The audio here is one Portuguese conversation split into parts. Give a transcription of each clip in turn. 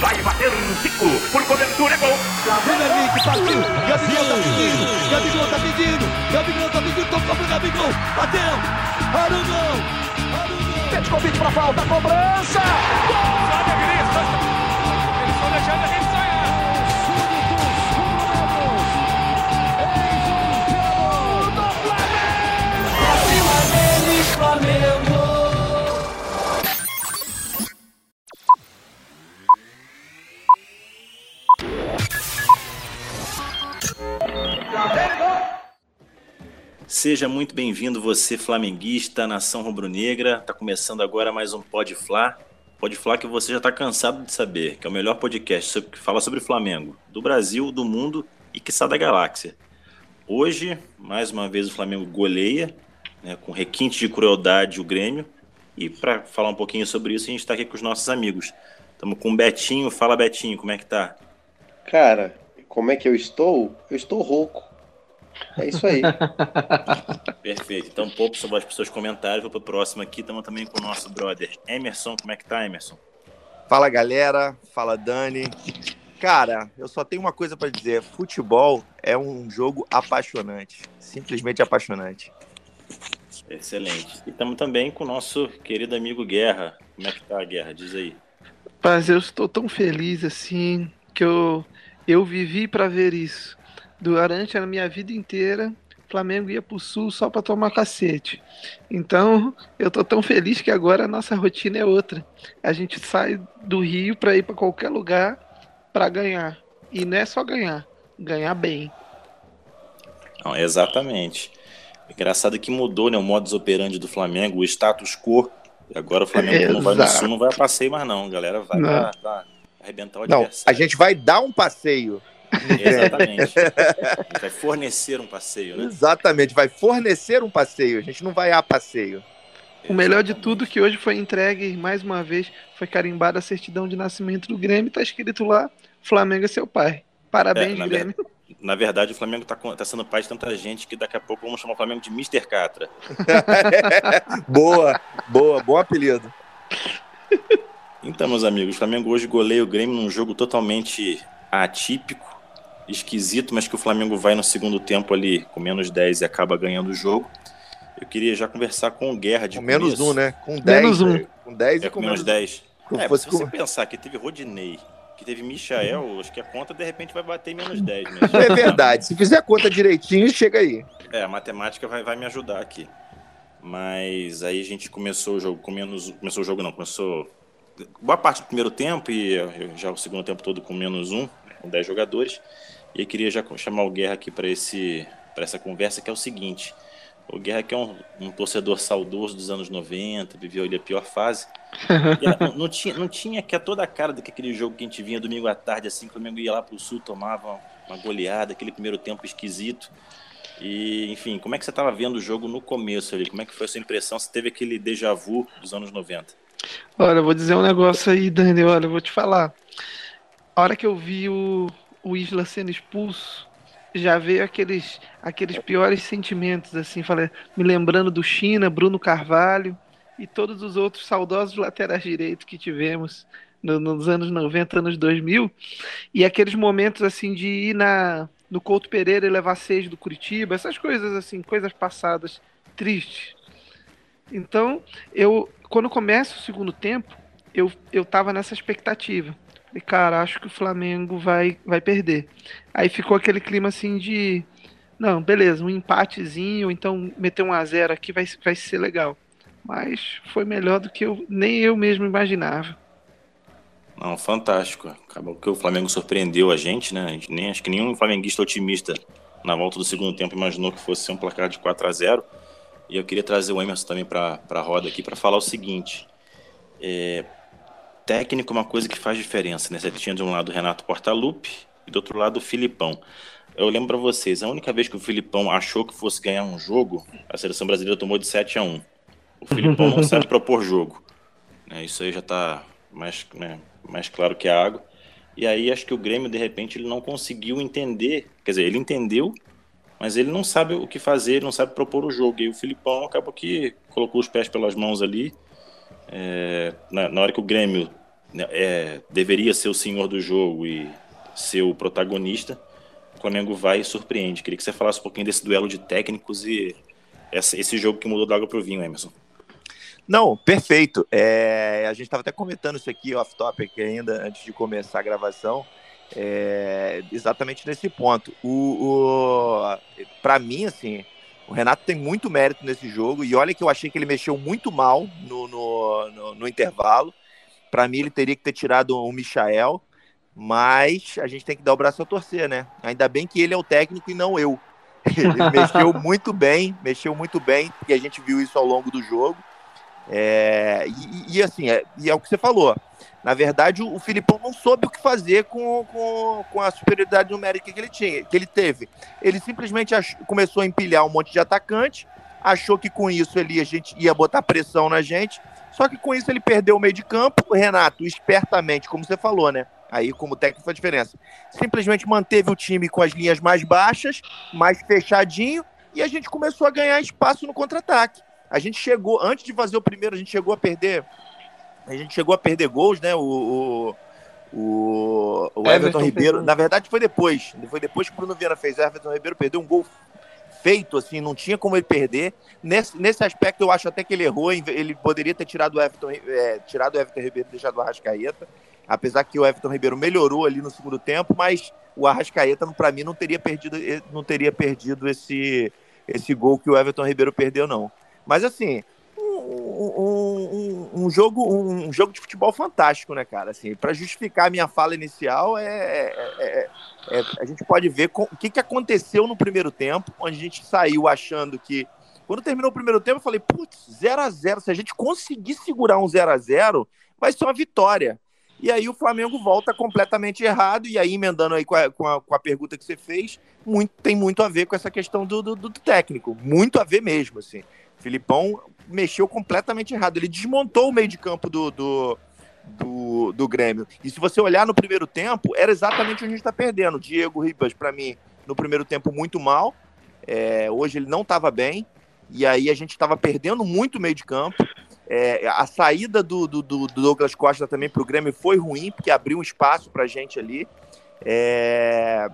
Vai bater um Zico. Por cobertura, é gol. Vem Henrique, partiu. Gabigol tá pedindo. Gabigol tá pedindo. Gabigol tá pedindo. Tocou pro Gabigol. Bateu. Arugão. Arugão. Pede convite pra falta. Cobrança. Gol. Eles Seja muito bem-vindo você, flamenguista, nação rubro-negra. Tá começando agora mais um. Pode Flá que você já tá cansado de saber, que é o melhor podcast sobre- que fala sobre Flamengo, do Brasil, do mundo e que da galáxia. Hoje, mais uma vez o Flamengo goleia, né, com requinte de crueldade o Grêmio. E para falar um pouquinho sobre isso, a gente está aqui com os nossos amigos. Estamos com o Betinho. Fala, Betinho, como é que tá? Cara, como é que eu estou? Eu estou rouco. É isso aí. Perfeito. Então, pouco sobre as pessoas comentários. Vou pro próximo aqui. Estamos também com o nosso brother Emerson. Como é que tá, Emerson? Fala galera, fala Dani. Cara, eu só tenho uma coisa pra dizer: futebol é um jogo apaixonante, simplesmente apaixonante. Excelente. E estamos também com o nosso querido amigo Guerra. Como é que tá, Guerra? Diz aí. Mas eu estou tão feliz assim que eu, eu vivi para ver isso. Durante a minha vida inteira, o Flamengo ia pro sul só para tomar cacete. Então, eu tô tão feliz que agora a nossa rotina é outra. A gente sai do Rio para ir para qualquer lugar para ganhar. E não é só ganhar, ganhar bem. Não, exatamente. Engraçado que mudou né, o modus operandi do Flamengo, o status quo. E agora o Flamengo que não vai no Exato. sul, não vai a passeio mais não. A galera vai Não. pra, pra arrebentar o Não, a gente vai dar um passeio. Exatamente. Vai fornecer um passeio, né? Exatamente, vai fornecer um passeio. A gente não vai a passeio. O melhor de tudo que hoje foi entregue, mais uma vez, foi carimbada a certidão de nascimento do Grêmio, tá escrito lá, Flamengo é seu pai. Parabéns, É, na Grêmio. Na verdade, o Flamengo tá, tá sendo pai de tanta gente que daqui a pouco vamos chamar o Flamengo de Mr. Catra. boa, boa, bom apelido. Então, meus amigos, o Flamengo hoje goleia o Grêmio num jogo totalmente atípico, esquisito, mas que o Flamengo vai no segundo tempo ali com menos 10 e acaba ganhando o jogo. Eu queria já conversar com o Guerra de Com menos começo. um, né? Com 10. Menos um. né? Com 10 É, e com com menos menos 10. Se É, se você com- pensar que teve Rodinei, que teve Michael, acho que a conta de repente vai bater em menos 10 mesmo. É verdade. Se fizer a conta direitinho, chega aí. É, a matemática vai, vai me ajudar aqui. Mas aí a gente começou o jogo com menos. Começou o jogo não, começou. Boa parte do primeiro tempo e eh, já o segundo tempo todo com menos um, com 10 jogadores. E eu queria já chamar o Guerra aqui para esse para essa conversa, que é o seguinte. O Guerra que é um, um torcedor saudoso dos anos 90, viveu ali a pior fase. Não, não tinha, não tinha que a toda a cara daquele jogo que a gente vinha domingo à tarde, assim, que o Flamengo ia lá pro sul, tomava uma goleada, aquele primeiro tempo esquisito. E, enfim, como é que você estava vendo o jogo no começo ali? Como é que foi a sua impressão? Você teve aquele déjà vu dos anos 90? Olha, eu vou dizer um negócio aí, Dani, olha, eu vou te falar. A hora que eu vi o, o Isla sendo expulso, já veio aqueles, aqueles piores sentimentos, assim, falei, me lembrando do China, Bruno Carvalho e todos os outros saudosos laterais direitos que tivemos no- nos anos 90, anos 2000, e aqueles momentos, assim, de ir na, no Couto Pereira e levar seis do Curitiba, essas coisas, assim, coisas passadas, tristes. Então, eu, quando começa o segundo tempo, eu, eu tava nessa expectativa. Falei, cara, acho que o Flamengo vai, vai perder. Aí ficou aquele clima assim de. Não, beleza, um empatezinho, então meter um a zero aqui vai, vai ser legal. Mas foi melhor do que eu, nem eu mesmo imaginava. Não, fantástico. Acabou que o Flamengo surpreendeu a gente, né? A gente nem, acho que nenhum flamenguista otimista na volta do segundo tempo imaginou que fosse um placar de 4 a 0 E eu queria trazer o Emerson também para a roda aqui para falar o seguinte. É, técnico é uma coisa que faz diferença, né? Você tinha de um lado o Renato Portaluppi e do outro lado o Filipão. Eu lembro para vocês, a única vez que o Filipão achou que fosse ganhar um jogo, a seleção brasileira tomou de 7 a 1 O Filipão não sabe propor jogo. né? Isso aí já está mais, né, mais claro que a água. E aí acho que o Grêmio, de repente, ele não conseguiu entender. Quer dizer, ele entendeu, mas ele não sabe o que fazer, não sabe propor o jogo. E o Filipão acabou que colocou os pés pelas mãos ali. É, na, na hora que o Grêmio é, deveria ser o senhor do jogo e ser o protagonista, o Flamengo vai e surpreende. Queria que você falasse um pouquinho desse duelo de técnicos e essa, esse jogo que mudou da água para o vinho, Emerson. Não, perfeito. É, a gente estava até comentando isso aqui off-topic ainda, antes de começar a gravação. É, exatamente nesse ponto. O, o para mim, assim, o Renato tem muito mérito nesse jogo. E olha que eu achei que ele mexeu muito mal no, no, no, no intervalo. Para mim, ele teria que ter tirado o Michael. Mas a gente tem que dar o braço a torcer, né? Ainda bem que ele é o técnico e não eu. Ele mexeu muito bem, mexeu muito bem, porque a gente viu isso ao longo do jogo. É, e, e, assim, é, e é o que você falou. Na verdade, o, o Filipão não soube o que fazer com, com, com a superioridade numérica que ele tinha, que ele teve. Ele simplesmente ach, começou a empilhar um monte de atacante, achou que com isso ele a gente ia botar pressão na gente. Só que com isso ele perdeu o meio de campo. O Renato, espertamente, como você falou, né? Aí, como técnico, faz diferença. Simplesmente manteve o time com as linhas mais baixas, mais fechadinho, e a gente começou a ganhar espaço no contra-ataque. A gente chegou, antes de fazer o primeiro, a gente chegou a perder. A gente chegou a perder gols, né? O, o, o, Everton, Everton, Ribeiro. Na verdade, foi depois. Foi depois que o Bruno Vieira fez. O Everton Ribeiro perdeu um gol feito, assim, não tinha como ele perder. Nesse, nesse aspecto, eu acho até que ele errou. Ele poderia ter tirado o Everton, é, tirado o Everton Ribeiro e deixado o Arrascaeta. Apesar que o Everton Ribeiro melhorou ali no segundo tempo, mas o Arrascaeta, para mim, não teria perdido, não teria perdido esse, esse gol que o Everton Ribeiro perdeu, não. Mas assim, um, um, um, jogo, um jogo de futebol fantástico, né, cara? Assim, para justificar a minha fala inicial, é, é, é, é, a gente pode ver com, o que, que aconteceu no primeiro tempo, onde a gente saiu achando que. Quando terminou o primeiro tempo, eu falei, putz, 0 a 0 Se a gente conseguir segurar um 0 a 0 vai ser uma vitória. E aí o Flamengo volta completamente errado, e aí emendando aí com a, com a, com a pergunta que você fez, muito, tem muito a ver com essa questão do, do, do técnico. Muito a ver mesmo, assim. Filipão mexeu completamente errado. Ele desmontou o meio de campo do, do, do, do Grêmio. E se você olhar no primeiro tempo, era exatamente onde a gente está perdendo. Diego Ribas, para mim, no primeiro tempo, muito mal. É, hoje ele não estava bem. E aí a gente estava perdendo muito o meio de campo. É, a saída do, do, do, Douglas Costa também para o Grêmio foi ruim, porque abriu um espaço para a gente ali. É,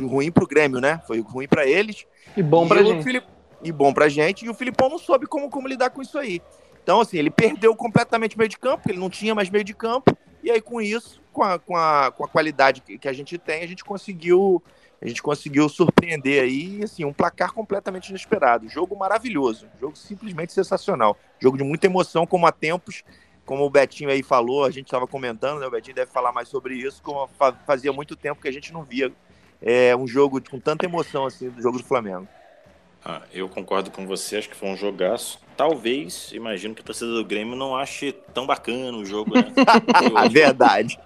ruim para o Grêmio, né? Foi ruim para eles. E bom para gente. Filip e bom pra gente. E o Filipão não soube como, como lidar com isso aí. Então, assim, ele perdeu completamente o meio de campo, porque ele não tinha mais meio de campo. E aí, com isso, com a, com a, com a qualidade que a gente tem, a gente conseguiu. A gente conseguiu surpreender aí, assim, um placar completamente inesperado. Jogo maravilhoso, jogo simplesmente sensacional. Jogo de muita emoção, como há tempos, como o Betinho aí falou, a gente estava comentando, né? O Betinho deve falar mais sobre isso, como fazia muito tempo que a gente não via é, um jogo com tanta emoção assim do jogo do Flamengo. Ah, eu concordo com você, acho que foi um jogaço. Talvez, imagino que a torcida do Grêmio não ache tão bacana o jogo, né? Verdade.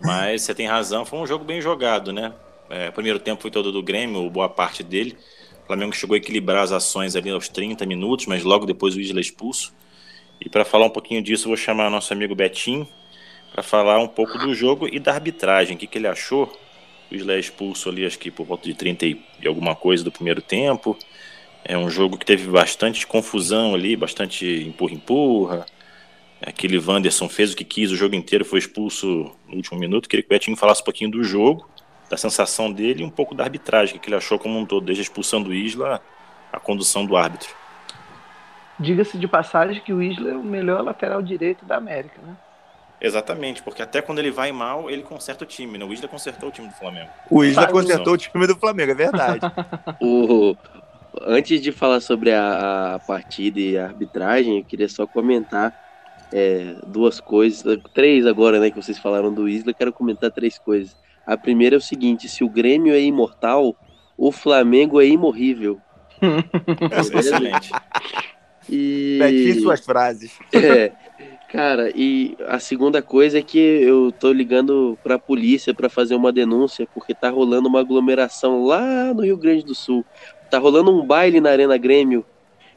Mas você tem razão, foi um jogo bem jogado, né? É, o primeiro tempo foi todo do Grêmio, boa parte dele. O Flamengo chegou a equilibrar as ações ali aos 30 minutos, mas logo depois o Isla expulso. E para falar um pouquinho disso, vou chamar nosso amigo Betim para falar um pouco do jogo e da arbitragem. O que, que ele achou? O Isla é expulso ali, acho que por volta de 30 e alguma coisa do primeiro tempo. É um jogo que teve bastante confusão ali, bastante empurra-empurra. Aquele Wanderson fez o que quis o jogo inteiro, foi expulso no último minuto. Queria que o Betinho falasse um pouquinho do jogo, da sensação dele e um pouco da arbitragem, que ele achou como um todo, desde a expulsão do Isla, a condução do árbitro. Diga-se de passagem que o Isla é o melhor lateral direito da América, né? Exatamente, porque até quando ele vai mal, ele conserta o time, né? O Isla consertou o time do Flamengo. O Isla consertou o time do Flamengo, é verdade. o, antes de falar sobre a, a, partida e a arbitragem, eu queria só comentar é, duas coisas, três agora, né, que vocês falaram do Isla, quero comentar três coisas. A primeira é o seguinte: se o Grêmio é imortal, o Flamengo é imorrível. Excelente. E... Betinho suas frases. É, cara, e a segunda coisa é que eu tô ligando pra polícia para fazer uma denúncia, porque tá rolando uma aglomeração lá no Rio Grande do Sul. Tá rolando um baile na Arena Grêmio.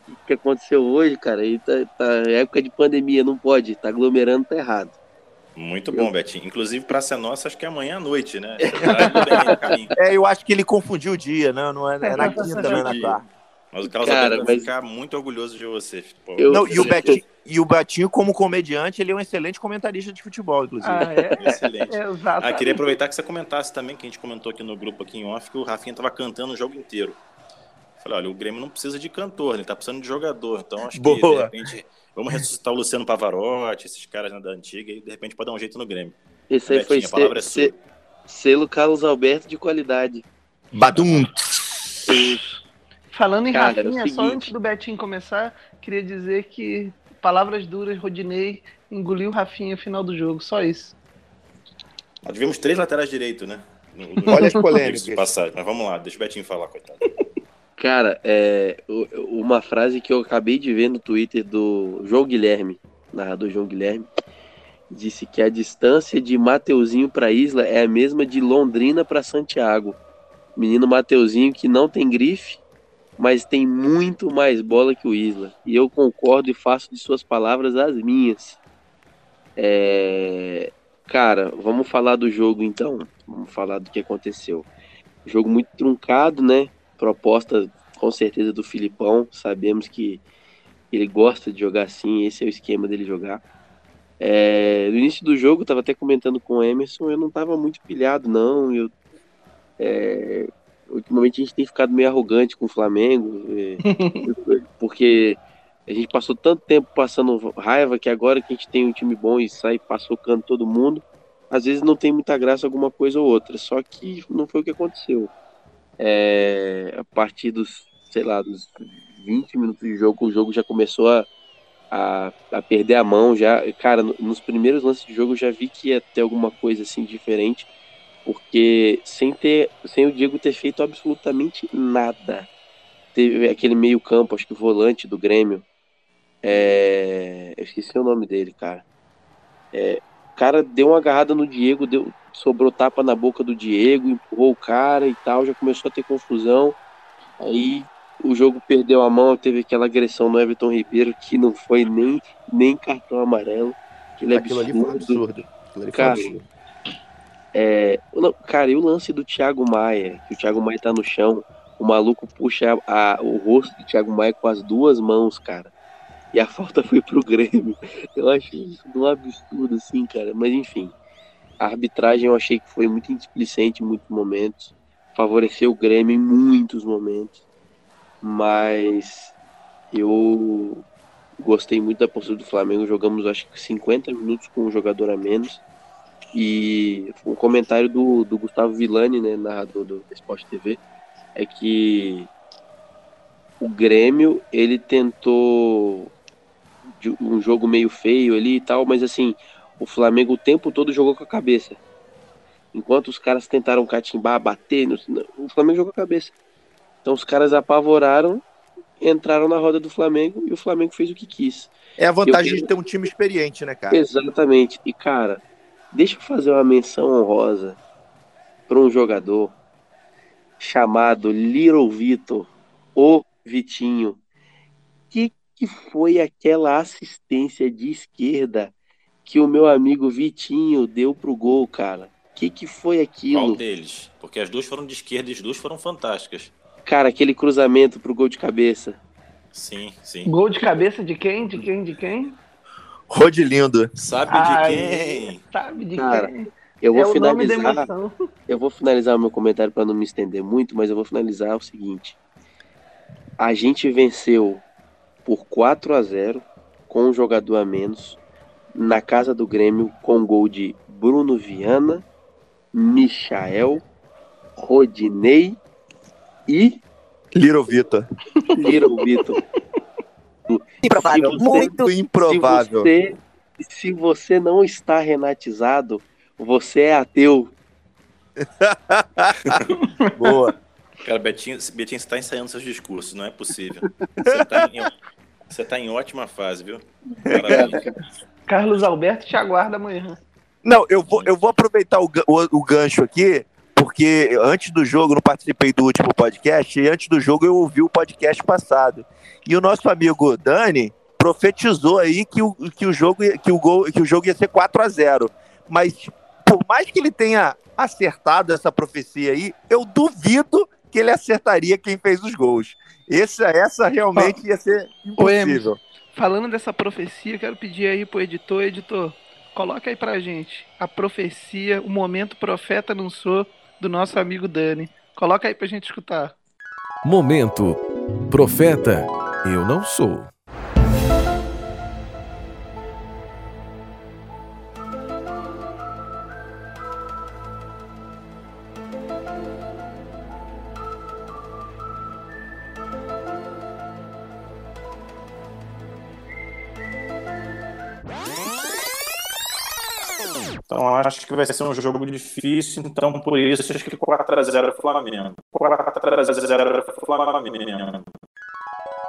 O que aconteceu hoje, cara? E tá, tá época de pandemia, não pode. Tá aglomerando, tá errado. Muito bom, Betinho. Inclusive, para ser nossa, acho que é amanhã à noite, né? é, eu acho que ele confundiu o dia, né? Não é, é na quinta, não é na quarta. Mas o Carlos Cara, Alberto vai ficar muito orgulhoso de você. Eu, não, e o Betinho, E o Batinho, como comediante, ele é um excelente comentarista de futebol, inclusive. Ah, é? Excelente. é Ah, queria aproveitar que você comentasse também, que a gente comentou aqui no grupo, aqui em off, que o Rafinha tava cantando o jogo inteiro. Falei, olha, o Grêmio não precisa de cantor, ele tá precisando de jogador. Então acho que, de Boa. repente, vamos ressuscitar o Luciano Pavarotti, esses caras né, da antiga, e de repente pode dar um jeito no Grêmio. Esse aí foi Betinho, palavra é selo Carlos Alberto de qualidade. Badum. Falando em Cara, é Rafinha, só seguinte. antes do Betinho começar, queria dizer que, palavras duras, Rodinei engoliu o Rafinha no final do jogo, só isso. Nós tivemos três laterais direito, né? No- no- Olha as polêmicas. de passagem. Mas vamos lá, deixa o Betinho falar, coitado. Cara, é, uma frase que eu acabei de ver no Twitter do João Guilherme, narrador João Guilherme, disse que a distância de Mateuzinho para Isla é a mesma de Londrina para Santiago. Menino Mateuzinho que não tem grife, mas tem muito mais bola que o Isla. E eu concordo e faço de suas palavras as minhas. É, Cara, vamos falar do jogo então. Vamos falar do que aconteceu. Jogo muito truncado, né? Proposta com certeza do Filipão. Sabemos que ele gosta de jogar assim, esse é o esquema dele jogar. É, no início do jogo, eu tava até comentando com o Emerson, eu não tava muito pilhado, não. Eu, é, ultimamente a gente tem ficado meio arrogante com o Flamengo, é, porque a gente passou tanto tempo passando raiva que agora que a gente tem um time bom e sai passocando todo mundo, às vezes não tem muita graça alguma coisa ou outra. Só que não foi o que aconteceu é, a partir dos, sei lá, dos 20 minutos de jogo, o jogo já começou a, a, a perder a mão. já Cara, no- nos primeiros lances de jogo eu já vi que ia ter alguma coisa assim diferente, porque sem, ter, sem o Diego ter feito absolutamente nada. Teve aquele meio-campo, acho que volante do Grêmio. É, eu esqueci o nome dele, cara. É, o cara deu uma agarrada no Diego, deu, sobrou tapa na boca do Diego, empurrou o cara e tal, já começou a ter confusão. Aí o jogo perdeu a mão, teve aquela agressão no Everton Ribeiro que não foi nem, nem cartão amarelo. Aquilo ali foi um absurdo. absurdo. Ali foi um Cara, absurdo. É, não, cara, e o lance do Thiago Maia, que o Thiago Maia tá no chão, o maluco puxa a- o rosto do Thiago Maia com as duas mãos, cara. E a falta foi pro Grêmio. Eu achei isso um absurdo, assim, cara. Mas enfim, a arbitragem eu achei que foi muito displicente em muitos momentos. Favoreceu o Grêmio em muitos momentos. Mas eu gostei muito da postura do Flamengo. Jogamos acho que 50 minutos com um jogador a menos. E um comentário do, do Gustavo Villani, né, narrador do Sport TV, é que o Grêmio ele tentou um jogo meio feio ali e tal, mas assim, o Flamengo o tempo todo jogou com a cabeça. Enquanto os caras tentaram catimbar, bater, no- o Flamengo jogou com a cabeça. Então os caras apavoraram, entraram na roda do Flamengo e o Flamengo fez o que quis. É a vantagem eu- de ter um time experiente, né, cara? Exatamente. E, cara, deixa eu fazer uma menção honrosa para um jogador chamado Little Vitor, o Vitinho. Que que foi aquela assistência de esquerda que o meu amigo Vitinho deu pro gol, cara? Que que foi Qual aquilo? deles? Porque as duas foram de esquerda e as duas foram fantásticas. Cara, aquele cruzamento pro gol de cabeça. Sim, sim. Gol de cabeça de quem? De quem? De quem? Rodilindo. Sabe Ai, de quem? Sabe de Cara, quem? Eu vou é o nome da finalizar. Eu vou finalizar o meu comentário para não me estender muito, mas eu vou finalizar o seguinte. A gente venceu por 4 a 0 com um jogador a menos na casa do Grêmio com gol de Bruno Viana, Michael, Rodinei e Little Vitor. Little Vitor. Improvável. Se você- Muito improvável. Se você, se você não está renatizado, você é ateu. Boa. Cara, Betinho, Betinho, você tá ensaiando seus discursos, não é possível. Você tá em, você tá em ótima fase, viu? Carlos Alberto te aguarda amanhã. Não, eu vou, eu vou aproveitar o, o, o gancho aqui, porque antes do jogo, eu não participei do último podcast, e antes do jogo eu ouvi o podcast passado. E o nosso amigo Dani profetizou aí que o, que o, jogo, ia- que o, gol, que o jogo ia ser 4 a 0 Mas por mais que ele tenha acertado essa profecia aí, eu duvido que ele acertaria quem fez os gols. Essa, essa realmente ia ser impossível. falando dessa profecia, eu quero pedir aí pro editor, editor, coloca aí pra gente a profecia, o momento profeta anunciou do nosso amigo Dani. Coloca aí pra gente escutar. Momento Profeta Eu Não Sou. Então acho que vai ser um jogo difícil, então por isso acho que 4x0 Flamengo. 4x0 Flamengo.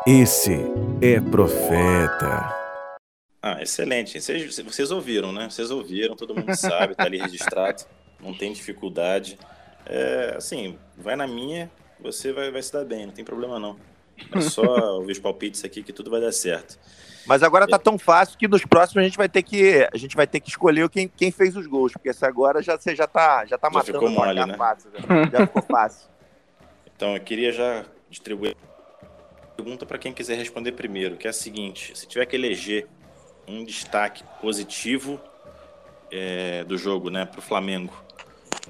Esse é profeta. Ah, excelente. Vocês, vocês ouviram, né? Vocês ouviram, todo mundo sabe, tá ali registrado, não tem dificuldade. É, assim, vai na minha, você vai, vai se dar bem, não tem problema não. É só ouvir os palpites aqui que tudo vai dar certo. Mas agora tá tão fácil que nos próximos a gente vai ter que a gente vai ter que escolher quem, quem fez os gols, porque essa agora já você já tá já tá Já matando ficou o mole, né? fácil, já, já ficou fácil. Então eu queria já distribuir a pergunta para quem quiser responder primeiro, que é a seguinte: se tiver que eleger um destaque positivo é, do jogo, né, para o Flamengo,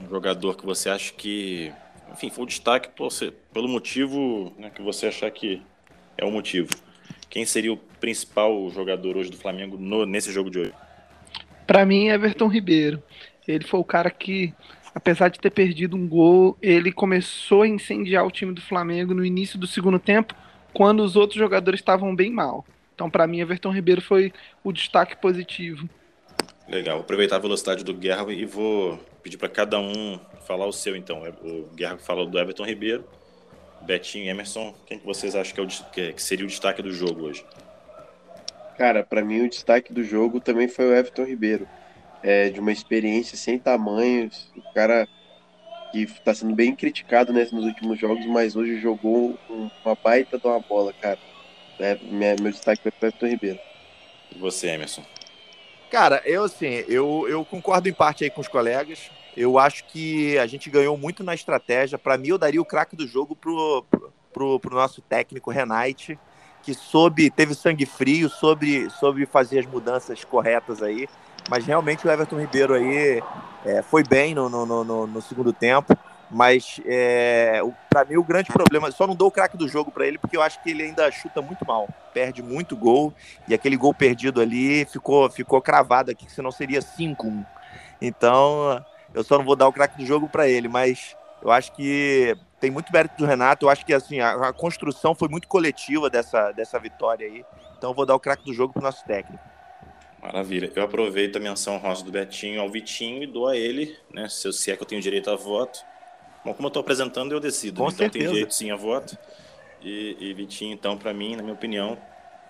um jogador que você acha que, enfim, foi o destaque por ser- pelo motivo né, que você achar que é o motivo. Quem seria o principal jogador hoje do Flamengo no- nesse jogo de hoje? Pra mim, Everton Ribeiro. Ele foi o cara que, apesar de ter perdido um gol, ele começou a incendiar o time do Flamengo no início do segundo tempo, quando os outros jogadores estavam bem mal. Então, pra mim, Everton Ribeiro foi o destaque positivo. Legal, vou aproveitar a velocidade do Guerra e vou pedir para cada um falar o seu então. O Guerra falou do Everton Ribeiro, Betinho e Emerson. Quem que vocês acham que, é o, que- que seria o destaque do jogo hoje? Cara, pra mim o destaque do jogo também foi o Everton Ribeiro. É, de uma experiência sem tamanhos, o cara que tá sendo bem criticado né, nos últimos jogos, mas hoje jogou um- uma baita de uma bola, cara. É, minha- meu destaque foi pro Everton Ribeiro. E você, Emerson? Cara, eu assim, eu, eu concordo em parte aí com os colegas. Eu acho que a gente ganhou muito na estratégia. Para mim, eu daria o craque do jogo pro, pro, pro nosso técnico Renate, que soube, teve sangue frio, soube, soube fazer as mudanças corretas aí. Mas realmente o Everton Ribeiro aí é, foi bem no, no, no- no- segundo tempo. Mas é, para mim o grande problema, só não dou o craque do jogo para ele porque eu acho que ele ainda chuta muito mal, perde muito gol e aquele gol perdido ali ficou ficou cravado aqui, que senão seria 5-1. Então, eu só não vou dar o craque do jogo para ele, mas eu acho que tem muito mérito do Renato, eu acho que assim, a, a construção foi muito coletiva dessa, dessa vitória aí. Então eu vou dar o craque do jogo pro nosso técnico. Maravilha. Eu aproveito a menção rosa do Betinho ao Vitinho e dou a ele, né? Se, eu- se é que eu tenho direito a voto. Bom, como eu estou apresentando, eu decido. Com né? então tem certeza. direito sim a voto. E, e Vitinho, então, para mim, na minha opinião,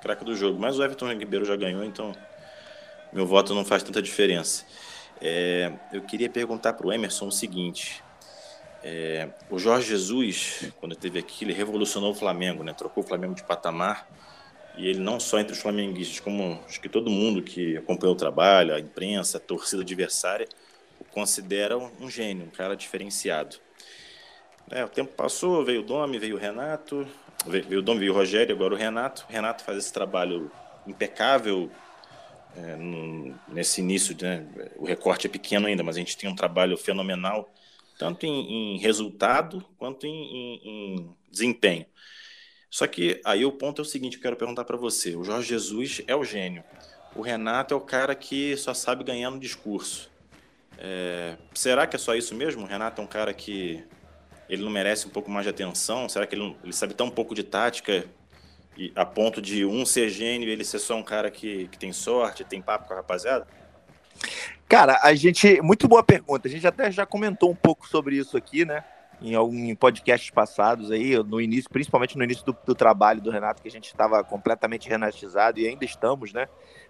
craque do jogo. Mas o Everton Ribeiro já ganhou, então meu voto não faz tanta diferença. É, eu queria perguntar para o Emerson o seguinte. é, o Jorge Jesus, quando esteve aqui, ele revolucionou o Flamengo, né? Trocou o Flamengo de patamar. E ele não só entre os flamenguistas, como acho que todo mundo que acompanhou o trabalho, a imprensa, a torcida adversária, o considera um gênio, um cara diferenciado. É, o tempo passou, veio o Domi, veio o Renato, veio, o Domi, veio o Rogério, agora o Renato. O Renato faz esse trabalho impecável é, no- nesse início, né? o recorte é pequeno ainda, mas a gente tem um trabalho fenomenal, tanto em, em resultado quanto em, em- em desempenho. Só que aí o ponto é o seguinte, eu quero perguntar para você. O Jorge Jesus é o gênio. O Renato é o cara que só sabe ganhar no discurso. É, será que é só isso mesmo? O Renato é um cara que ele não merece um pouco mais de atenção? Será que ele, ele sabe tão pouco de tática a ponto de um ser gênio e ele ser só um cara que, que tem sorte, tem papo com a rapaziada? Cara, a gente. Muito boa pergunta. A gente até já comentou um pouco sobre isso aqui, né? Em em podcasts passados aí, no início, principalmente no início do, do trabalho do Renato, que a gente estava completamente renatizado e ainda estamos, né?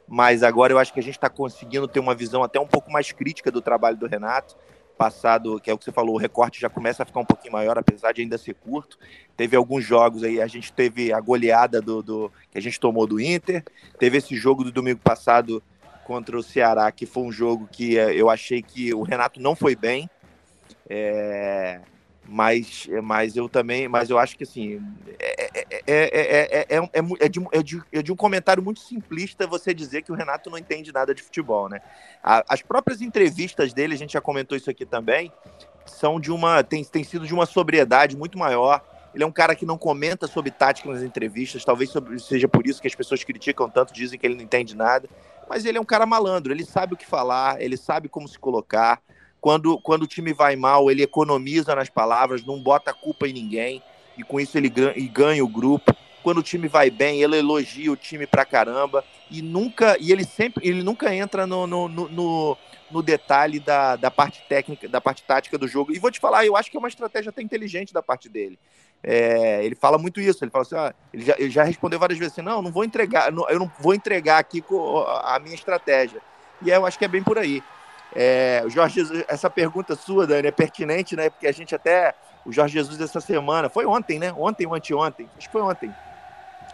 Mas agora eu acho que a gente está conseguindo ter uma visão até um pouco mais crítica do trabalho do Renato. Passado, que é o que você falou, o recorte já começa a ficar um pouquinho maior, apesar de ainda ser curto. Teve alguns jogos aí, a gente teve a goleada do, do que a gente tomou do Inter, teve esse jogo do domingo passado contra o Ceará, que foi um jogo que eh, eu achei que o Renato não foi bem. É, mas, mas eu também, mas eu acho que assim é, é, é, é, é, de, é, de, é de um comentário muito simplista você dizer que o Renato não entende nada de futebol, né? As próprias entrevistas dele, a gente já comentou isso aqui também, são de uma tem, tem sido de uma sobriedade muito maior. Ele é um cara que não comenta sobre tática nas entrevistas, talvez sobre, seja por isso que as pessoas criticam tanto, dizem que ele não entende nada. Mas ele é um cara malandro, ele sabe o que falar, ele sabe como se colocar. Quando, quando o time vai mal, ele economiza nas palavras, não bota culpa em ninguém, e com isso ele ganha, e ganha o grupo. Quando o time vai bem, ele elogia o time pra caramba, e nunca e ele sempre ele nunca entra no, no, no, no detalhe da, da parte técnica, da parte tática do jogo. E vou te falar, eu acho que é uma estratégia até inteligente da parte dele. É, ele fala muito isso, ele fala assim, ah, ele, já, ele já respondeu várias vezes assim, não, não vou entregar, não, eu não vou entregar aqui a minha estratégia. E eu acho que é bem por aí. É, o Jorge Jesus, essa pergunta sua, Dani, é pertinente, né? Porque a gente até. O Jorge Jesus essa semana, foi ontem, né? Ontem ou anteontem, acho que foi ontem.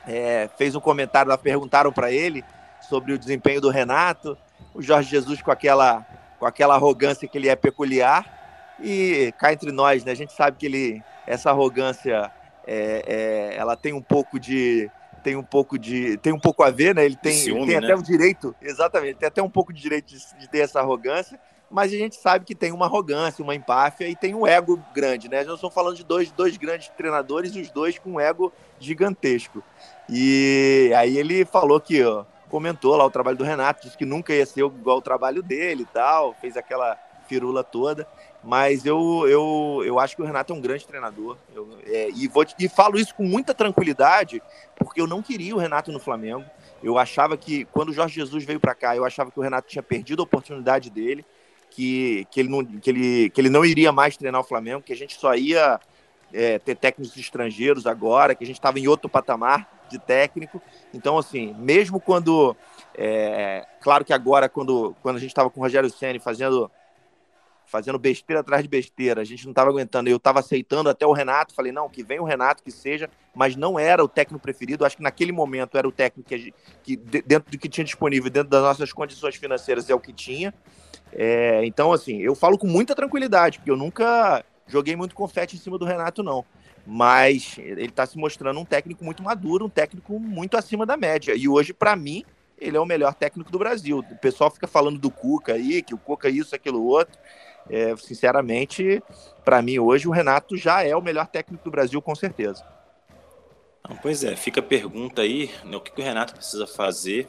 É, fez um comentário lá, perguntaram para ele sobre o desempenho do Renato. O Jorge Jesus com aquela, com aquela arrogância que ele é peculiar. E cá entre nós, né? A gente sabe que ele, essa arrogância, é, é, ela tem um pouco de tem um pouco de tem um pouco a ver, né? Ele tem, Ciúme, tem até né? o direito, exatamente, tem até um pouco de direito de, de, ter essa arrogância, mas a gente sabe que tem uma arrogância, uma empáfia e tem um ego grande, né? Nós estamos falando de dois, dois grandes treinadores, os dois com um ego gigantesco. E aí ele falou que ó, comentou lá o trabalho do Renato, disse que nunca ia ser igual o trabalho dele e tal, fez aquela firula toda. Mas eu, eu, eu acho que o Renato é um grande treinador. Eu, é, e, vou, e falo isso com muita tranquilidade, porque eu não queria o Renato no Flamengo. Eu achava que, quando o Jorge Jesus veio para cá, eu achava que o Renato tinha perdido a oportunidade dele, que, que, ele, não, que, ele, que ele não iria mais treinar o Flamengo, que a gente só ia é, ter técnicos estrangeiros agora, que a gente estava em outro patamar de técnico. Então, assim, mesmo quando. É, claro que agora, quando, quando a gente estava com o Rogério Senni fazendo fazendo besteira atrás de besteira. A gente não estava aguentando. Eu estava aceitando até o Renato. Falei, não, que vem o Renato, que seja. Mas não era o técnico preferido. Acho que naquele momento era o técnico que, que dentro do que tinha disponível, dentro das nossas condições financeiras, é o que tinha. É, então, assim, eu falo com muita tranquilidade, porque eu nunca joguei muito confete em cima do Renato, não. Mas ele está se mostrando um técnico muito maduro, um técnico muito acima da média. E hoje, para mim, ele é o melhor técnico do Brasil. O pessoal fica falando do Cuca aí, que o Cuca é isso, aquilo, outro. É, sinceramente, para mim hoje o Renato já é o melhor técnico do Brasil, com certeza. Não, pois é, fica a pergunta aí, né, o que, que o Renato precisa fazer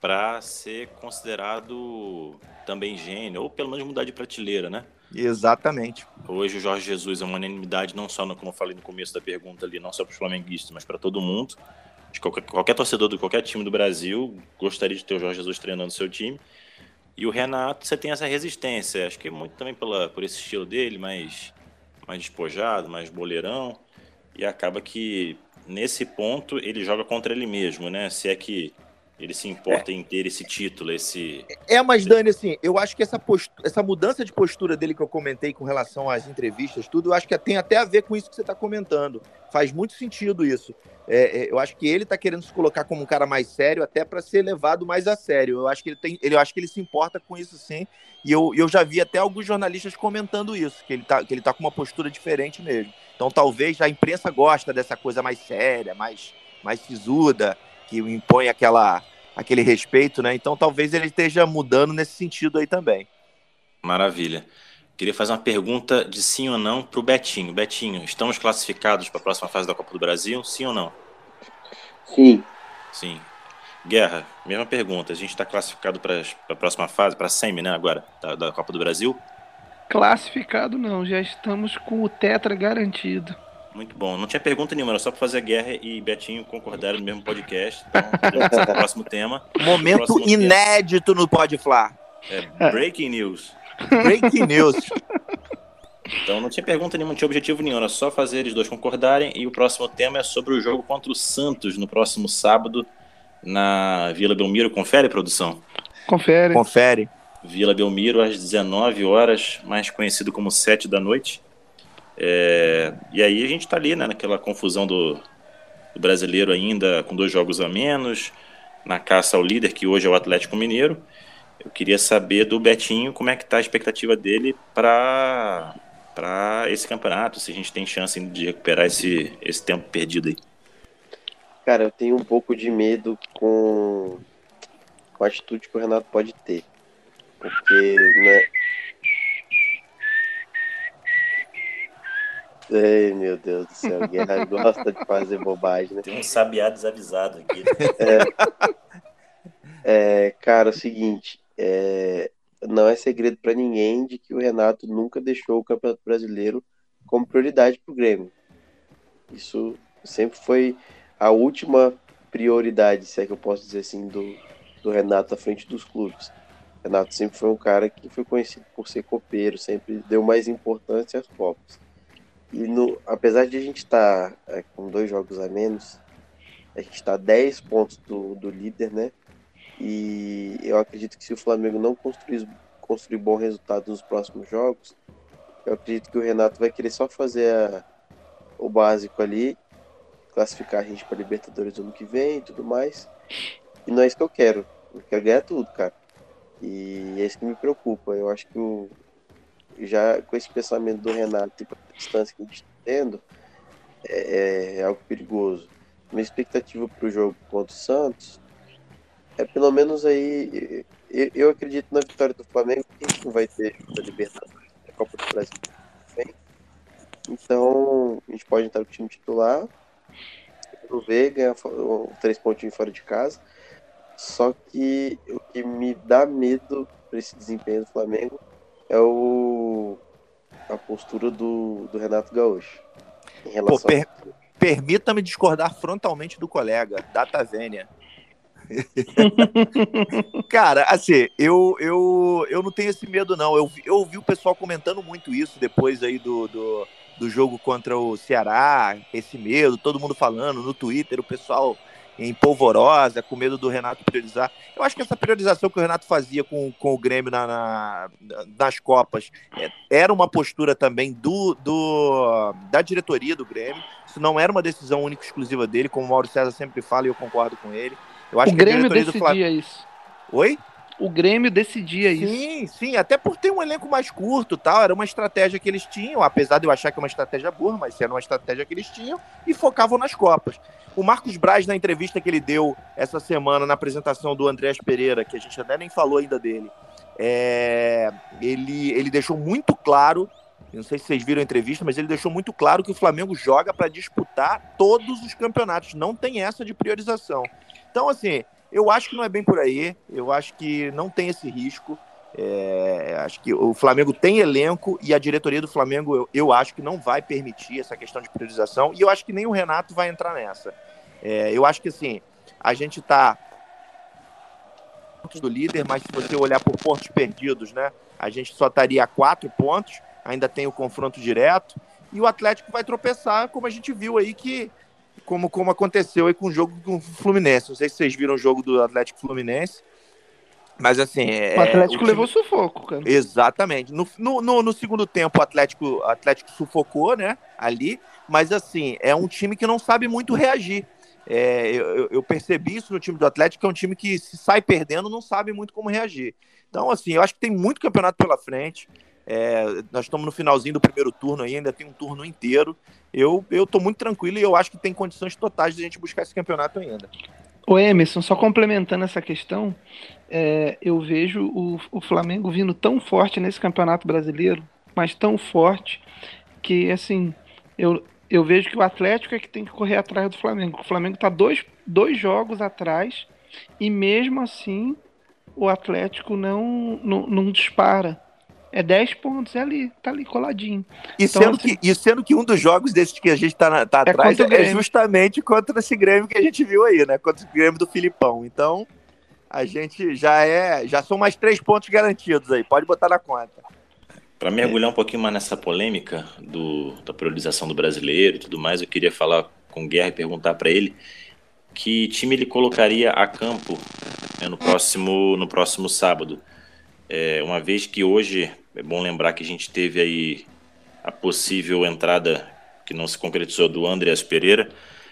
para ser considerado também gênio, ou pelo menos mudar de prateleira, né? Exatamente. Hoje o Jorge Jesus é uma unanimidade, não só, no, como eu falei no começo da pergunta ali, não só para os flamenguistas, mas para todo mundo. Qualquer, qualquer torcedor de qualquer time do Brasil gostaria de ter o Jorge Jesus treinando seu time. E o Renato, você tem essa resistência, acho que muito também pela, por esse estilo dele, mais, mais despojado, mais boleirão. E acaba que, nesse ponto, ele joga contra ele mesmo, né? Se é que ele se importa é. em ter esse título, esse. É, mas Dani, assim, eu acho que essa, postura, essa mudança de postura dele que eu comentei com relação às entrevistas, tudo, eu acho que tem até a ver com isso que você está comentando. Faz muito sentido isso. É, é, eu acho que ele está querendo se colocar como um cara mais sério, até para ser levado mais a sério. Eu acho que ele tem, ele, eu acho que ele se importa com isso sim. E eu, eu já vi até alguns jornalistas comentando isso, que ele está que ele tá com uma postura diferente mesmo. Então talvez a imprensa gosta dessa coisa mais séria, mais, mais sisuda, que impõe aquela aquele respeito, né? Então talvez ele esteja mudando nesse sentido aí também. Maravilha. Queria fazer uma pergunta de sim ou não para o Betinho. Betinho, estamos classificados para a próxima fase da Copa do Brasil? Sim ou não? Sim. Sim. Guerra, mesma pergunta. A gente está classificado para a próxima fase, para a semi, né, agora, da, da Copa do Brasil? Classificado não, já estamos com o Tetra garantido. Muito bom. Não tinha pergunta nenhuma, era só para fazer Guerra e Betinho concordaram no mesmo podcast. Então, o próximo tema. Momento próximo inédito tema. no Pode Falar. É, breaking news. Breaking news. Então não tinha pergunta nenhuma, não tinha objetivo nenhum, era só fazer eles dois concordarem. E o próximo tema é sobre o jogo contra o Santos no próximo sábado na Vila Belmiro. Confere, produção? Confere. Confere. Vila Belmiro às 19 horas, mais conhecido como 7 da noite. É, e aí a gente está ali, né, naquela confusão do, do, brasileiro ainda, com dois jogos a menos, na caça ao líder, que hoje é o Atlético Mineiro. Eu queria saber do Betinho como é que está a expectativa dele para esse campeonato, se a gente tem chance de recuperar esse, esse tempo perdido aí. Cara, eu tenho um pouco de medo com, com a atitude que o Renato pode ter. Porque, né? Ai, meu Deus do céu, o Guerra gosta de fazer bobagem, né? Tem um sabiá desavisado aqui. É, cara, é o seguinte, é, não é segredo para ninguém de que o Renato nunca deixou o Campeonato Brasileiro como prioridade para o Grêmio. Isso sempre foi a última prioridade, se é que eu posso dizer assim, do, do Renato à frente dos clubes. O Renato sempre foi um cara que foi conhecido por ser copeiro, sempre deu mais importância às Copas. E no, apesar de a gente estar tá, é, com dois jogos a menos, a gente está 10 pontos do, do líder, né? E eu acredito que se o Flamengo não construir, construir bom resultado nos próximos jogos, eu acredito que o Renato vai querer só fazer a, o básico ali, classificar a gente para Libertadores ano que vem e tudo mais. E não é isso que eu quero. Eu quero ganhar tudo, cara. E é isso que me preocupa. Eu acho que o, já com esse pensamento do Renato e a distância que a gente está tendo, é, é algo perigoso. Minha expectativa para o jogo contra o Santos é pelo menos aí. Eu, eu acredito na vitória do Flamengo, que a gente não vai ter a Libertadores, a Copa do Brasil também. Então, a gente pode entrar com o time titular, ver, ganhar três pontinhos fora de casa. Só que o que me dá medo para esse desempenho do Flamengo é o a postura do, do Renato Gaúcho. Em relação Pô, per, a... Permita-me discordar frontalmente do colega, Data Vênia. Cara, assim, eu, eu, eu não tenho esse medo, não. Eu, eu ouvi o pessoal comentando muito isso depois aí do, do, do jogo contra o Ceará, esse medo, todo mundo falando no Twitter, o pessoal em polvorosa, com medo do Renato priorizar. Eu acho que essa priorização que o Renato fazia com, com o Grêmio na, na nas Copas é, era uma postura também do, do, da diretoria do Grêmio. Isso não era uma decisão única exclusiva dele, como o Mauro César sempre fala e eu concordo com ele. Eu acho o Grêmio decidia Flamengo... isso. Oi? O Grêmio decidia sim, isso. Sim, sim, até por ter um elenco mais curto tal, era uma estratégia que eles tinham, apesar de eu achar que é uma estratégia burra, mas era uma estratégia que eles tinham, e focavam nas Copas. O Marcos Braz, na entrevista que ele deu essa semana na apresentação do Andrés Pereira, que a gente até nem falou ainda dele, é... ele, ele deixou muito claro não sei se vocês viram a entrevista, mas ele deixou muito claro que o Flamengo joga para disputar todos os campeonatos, não tem essa de priorização. Então, assim, eu acho que não é bem por aí, eu acho que não tem esse risco. É, acho que o Flamengo tem elenco e a diretoria do Flamengo, eu, eu, acho que não vai permitir essa questão de priorização e eu acho que nem o Renato vai entrar nessa. É, eu acho que assim, a gente está do líder, mas se você olhar por pontos perdidos, né, a gente só estaria a quatro pontos, ainda tem o confronto direto e o Atlético vai tropeçar, como a gente viu aí que como, como aconteceu aí com o jogo do Fluminense. Não sei se vocês viram o jogo do Atlético Fluminense. Mas assim. É, o Atlético o time... levou sufoco, cara. Exatamente. No, no, no, segundo tempo, o Atlético, Atlético sufocou, né? Ali. Mas assim, é um time que não sabe muito reagir. É, eu, eu, percebi isso no time do Atlético, que é um time que se sai perdendo, não sabe muito como reagir. Então, assim, eu acho que tem muito campeonato pela frente. É, nós estamos no finalzinho do primeiro turno ainda, tem um turno inteiro. Eu estou muito tranquilo e eu acho que tem condições totais de a gente buscar esse campeonato ainda. O Emerson, só complementando essa questão, é, eu vejo o, o Flamengo vindo tão forte nesse campeonato brasileiro, mas tão forte, que assim, eu, eu vejo que o Atlético é que tem que correr atrás do Flamengo. O Flamengo está dois, dois jogos atrás e mesmo assim o Atlético não, não, não dispara. É 10 pontos, é ali, tá ali coladinho. E, então, sendo, assim, que, e sendo que um dos jogos desses que a gente tá, tá é atrás é justamente contra esse Grêmio que a gente viu aí, né? Contra o Grêmio do Filipão. Então, a gente já é. Já são mais três pontos garantidos aí, pode botar na conta. Para mergulhar um pouquinho mais nessa polêmica do, da priorização do brasileiro e tudo mais, eu queria falar com o Guerra e perguntar para ele que time ele colocaria a campo né, no, próximo, no próximo sábado. É, uma vez que hoje é bom lembrar que a gente teve aí a possível entrada que não se concretizou do Andreas Pereira.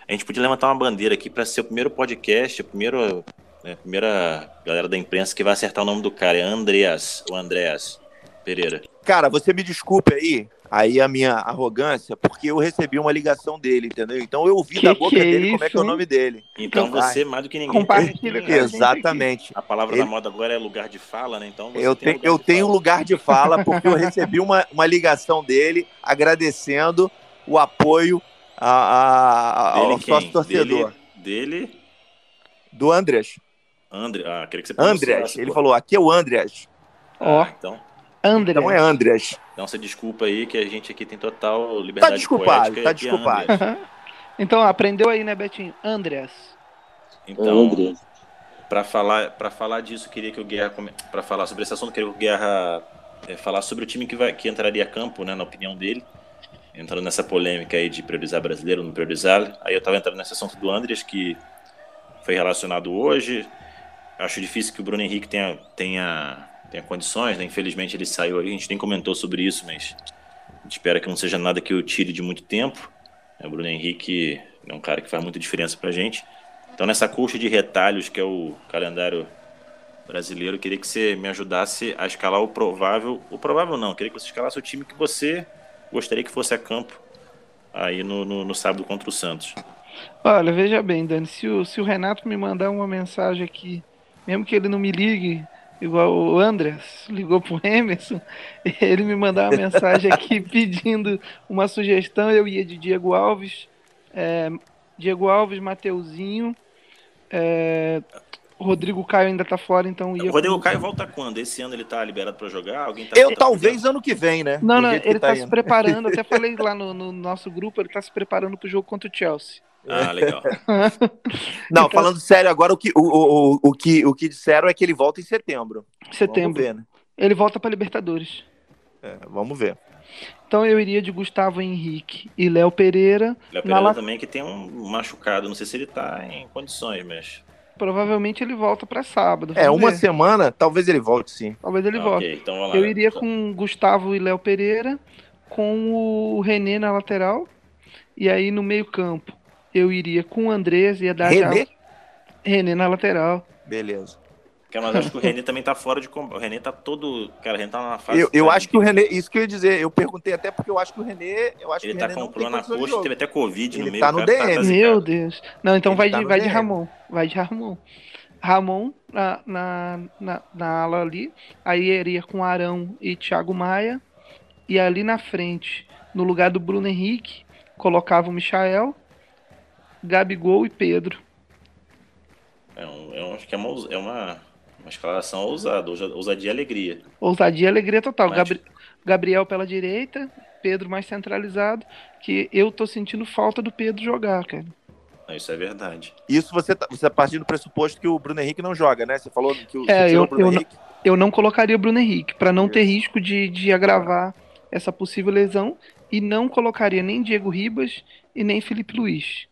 A gente podia levantar uma bandeira aqui para ser o primeiro podcast, a primeira, né, a primeira galera da imprensa que vai acertar o nome do cara. É Andreas, o Andreas Pereira. Cara, você me desculpe aí, aí a minha arrogância, porque eu recebi uma ligação dele, entendeu? Então eu ouvi Que da boca é dele como é que é o isso, nome dele. Então Então, você, mais do que ninguém. Compartilha com Exatamente. A palavra Ele- da moda agora é lugar de fala, né? Então você Eu, tem te- eu de tenho fala. lugar de fala porque eu recebi uma, uma ligação dele agradecendo o apoio a, a- a- Dele ao quem? sócio torcedor. Dele, dele Do Andreas. André. Ah, queria que você Andreas. Ele pô. falou, aqui é o Andreas. Ó. Ah, então, André. Então é Andreas. Então você desculpa aí que a gente aqui tem total liberdade desculpado, poética tá aqui é desculpado. Andreas. Então, aprendeu aí, né, Betinho? Andreas. Então, para falar para falar disso, eu queria que o Guerra para falar sobre esse assunto, queria que o Guerra é, falar sobre o time que vai que entraria a campo, né, na opinião dele. Entrando nessa polêmica aí de priorizar brasileiro ou não priorizar. Aí eu tava entrando nesse assunto do Andreas que foi relacionado hoje. Acho difícil que o Bruno Henrique tenha tenha tenha condições, né? Infelizmente ele saiu aí, a gente nem comentou sobre isso, mas a gente espera que não seja nada que o tire de muito tempo. É, O Bruno Henrique é um cara que faz muita diferença pra gente. Então, nessa coxa de retalhos que é o calendário brasileiro, queria que você me ajudasse a escalar o provável. O provável não, queria que você escalasse o time que você gostaria que fosse a campo aí no, no, no sábado contra o Santos. Olha, veja bem, Dani, se o, se o Renato me mandar uma mensagem aqui, mesmo que ele não me ligue, igual o Andreas ligou pro Emerson, ele me mandar uma mensagem aqui pedindo uma sugestão, eu ia de Diego Alves, é, Diego Alves, Mateuzinho, é, Rodrigo Caio ainda tá fora, então ia. O Rodrigo com- Caio volta quando? Esse ano ele tá liberado para jogar? Alguém tá Eu tá talvez ano que vem, né? Não, Do não, ele tá, se indo. preparando, até falei lá no, no nosso grupo, ele tá se preparando pro jogo contra o Chelsea. Ah, legal. Não, falando sério, agora o que, o, o, o, o que, o que disseram é que ele volta em setembro. Setembro. Vamos ver, né? Ele volta pra Libertadores. É, vamos ver. Então eu iria de Gustavo Henrique e Léo Pereira. Léo Pereira la- também que tem um machucado, não sei se ele tá em condições, mas. Provavelmente ele volta pra sábado. É, uma ver. semana, talvez ele volte sim. Talvez ele Ah, volte. ok, então. Eu iria com Gustavo e Léo Pereira, com o René na lateral. E aí no meio-campo eu iria com o Andrés, ia dar René? René na lateral. Beleza. Cara, Mas acho que o René também tá fora de combate. O René tá todo. Cara, o René tá na fase. Eu, eu acho que o René, isso que eu ia dizer, eu perguntei até porque eu acho que o René, eu acho Ele que tá o René com um problema na coxa, teve até Covid Ele no meio. tá no cara tá- DM. tá Meu. Deus. Não, então Ele vai, tá de, vai de. Ramon. Vai de Ramon. Ramon na, na, na, na ala ali. Aí iria com Arão e Thiago Maia. E ali na frente, no lugar do Bruno Henrique, colocava o Michael, Gabigol e Pedro. É um, eu acho que é uma, é uma, uma escalação ousada, ousa- ousadia e alegria. Ousadia e alegria total. Mas- Gabri- Gabriel pela direita, Pedro mais centralizado. Que eu tô sentindo falta do Pedro jogar, cara. Não, Isso é verdade. Isso você tá, você tá partindo do pressuposto que o Bruno Henrique não joga, né? Você falou que o, É, você tirou eu- o Bruno eu não- Henrique. eu não colocaria o Bruno Henrique, para não ter Isso. risco de, de agravar essa possível lesão, e não colocaria nem Diego Ribas e nem Felipe Luiz.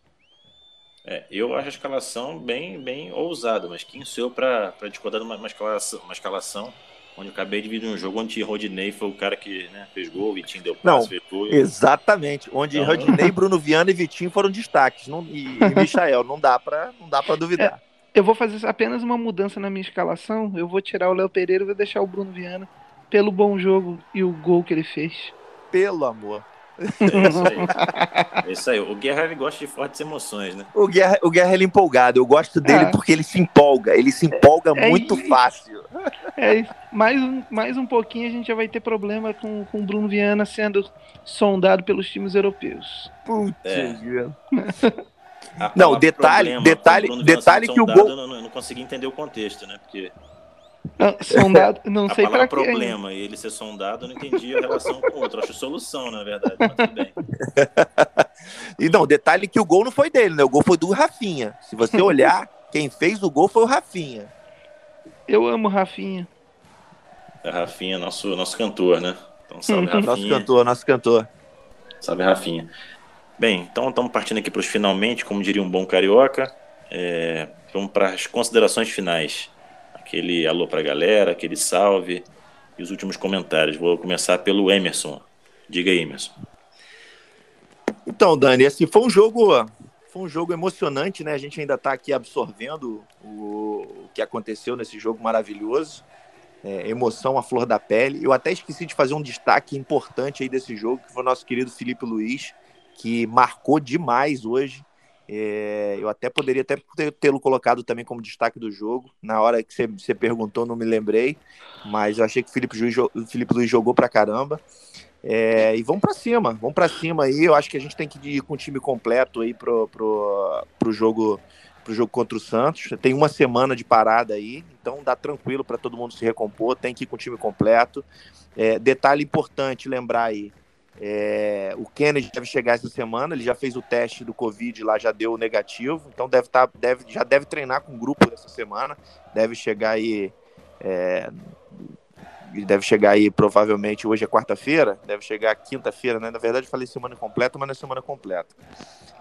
É, eu acho a escalação bem, bem ousada, mas quem sou eu pra, pra discordar de uma, uma escalação, uma escalação onde eu acabei de vir de um jogo onde Rodinei foi o cara que né, fez gol, o Vitinho deu passe, fez gol. Exatamente. Onde Não. Rodinei, Bruno Viana e Vitinho foram destaques. Não, e, e Michael. Não dá pra, não dá pra duvidar. Eu vou fazer apenas uma mudança na minha escalação. Eu vou tirar o Léo Pereira e vou deixar o Bruno Viana pelo bom jogo e o gol que ele fez. Pelo amor. É isso aí. É isso aí. O Guerra ele gosta de fortes emoções, né? O Guerra, o Guerra ele é empolgado. Eu gosto dele Ah. porque ele se empolga. Ele se empolga É muito isso. fácil. É isso. Mais um, mais um pouquinho a gente já vai ter problema com, com o Bruno Viana sendo sondado pelos times europeus. Putz, É. Não, detalhe- detalhe- detalhe que o gol- Eu não, eu não consegui entender o contexto, né? Porque Não, sondado, não a sei ainda. problema e ele ser sondado, eu não entendi a relação com o outro. Acho solução, na verdade, mas tudo bem. E não, detalhe que o gol não foi dele, né? O gol foi do Rafinha. Se você olhar, quem fez o gol foi o Rafinha. Eu amo o Rafinha. A Rafinha, nosso, nosso cantor, né? Então, salve, Uhum. Nosso Rafinha. cantor, nosso cantor. Salve, Rafinha. Bem, então estamos partindo aqui para os finalmente, como diria um bom carioca. É, vamos para as considerações finais. Aquele alô para a galera, aquele salve e os últimos comentários. Vou começar pelo Emerson. Diga aí, Emerson. Então, Dani, assim, foi um jogo, foi um jogo emocionante, né? A gente ainda está aqui absorvendo o, o que aconteceu nesse jogo maravilhoso. é, emoção à flor da pele. Eu até esqueci de fazer um destaque importante aí desse jogo, que foi o nosso querido Felipe Luiz, que marcou demais hoje. É, eu até poderia até tê-lo colocado também como destaque do jogo. Na hora que você perguntou, não me lembrei, mas eu achei que o Felipe, Luiz, o Felipe Luiz jogou pra caramba. É, e vamos para cima, vamos para cima aí. Eu acho que a gente tem que ir com o time completo aí pro, pro, pro jogo pro jogo contra o Santos. Tem uma semana de parada aí, então dá tranquilo para todo mundo se recompor. Tem que ir com o time completo. É, detalhe importante lembrar aí: é, o Kennedy deve chegar essa semana. Ele já fez o teste do Covid lá, já deu negativo, então deve tá, deve, já deve treinar com o grupo essa semana. Deve chegar aí é, deve chegar aí provavelmente hoje é quarta-feira, deve chegar quinta-feira, né? Na verdade, falei semana completa, mas não é semana completa.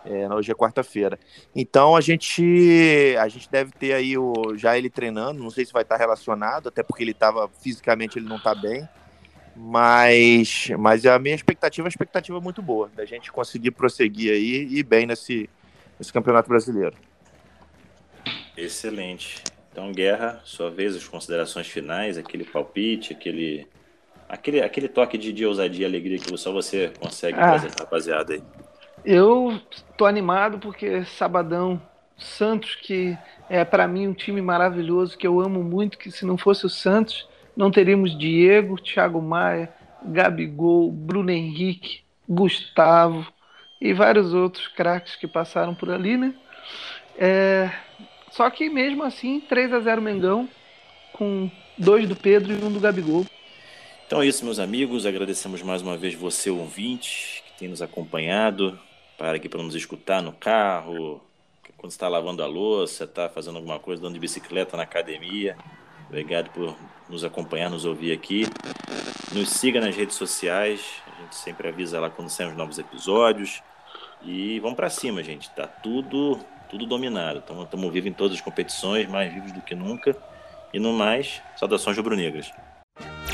É, hoje é quarta-feira. Então a gente a gente deve ter aí o já ele treinando, não sei se vai estar relacionado, até porque ele estava fisicamente ele não está bem. Mas mas a minha expectativa é uma expectativa muito boa, da gente conseguir prosseguir aí e ir bem nesse nesse Campeonato Brasileiro. Excelente. Então, Guerra, sua vez, as considerações finais, aquele palpite, aquele aquele, aquele toque de, de ousadia e alegria que só você consegue ah, trazer rapaziada aí. Eu tô animado porque sabadão Santos, que é para mim um time maravilhoso, que eu amo muito, que se não fosse o Santos, não teríamos Diego, Thiago Maia, Gabigol, Bruno Henrique, Gustavo e vários outros craques que passaram por ali, né? É, só que mesmo assim, 3 a 0 Mengão, com dois do Pedro e um do Gabigol. Então é isso, meus amigos. Agradecemos mais uma vez você, ouvinte, que tem nos acompanhado. Para aqui para nos escutar no carro, quando está lavando a louça, está fazendo alguma coisa, dando de bicicleta na academia. Obrigado por nos acompanhar, nos ouvir aqui. Nos siga nas redes sociais. A gente sempre avisa lá quando saem os novos episódios. E vamos para cima, gente. Tá tudo tudo dominado. Estamos vivos em todas as competições, mais vivos do que nunca. E no mais, saudações rubro-negras.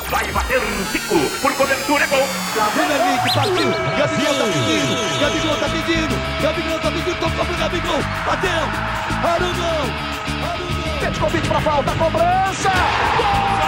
Vai bater um Zico, por cobertura, é gol. Bruno Henrique partiu, Gabigol tá pedindo, Gabigol tá pedindo, Gabigol tá pedindo, tocou pro Gabigol, bateu, Arugão. Petkovic pra falta, cobrança, gol!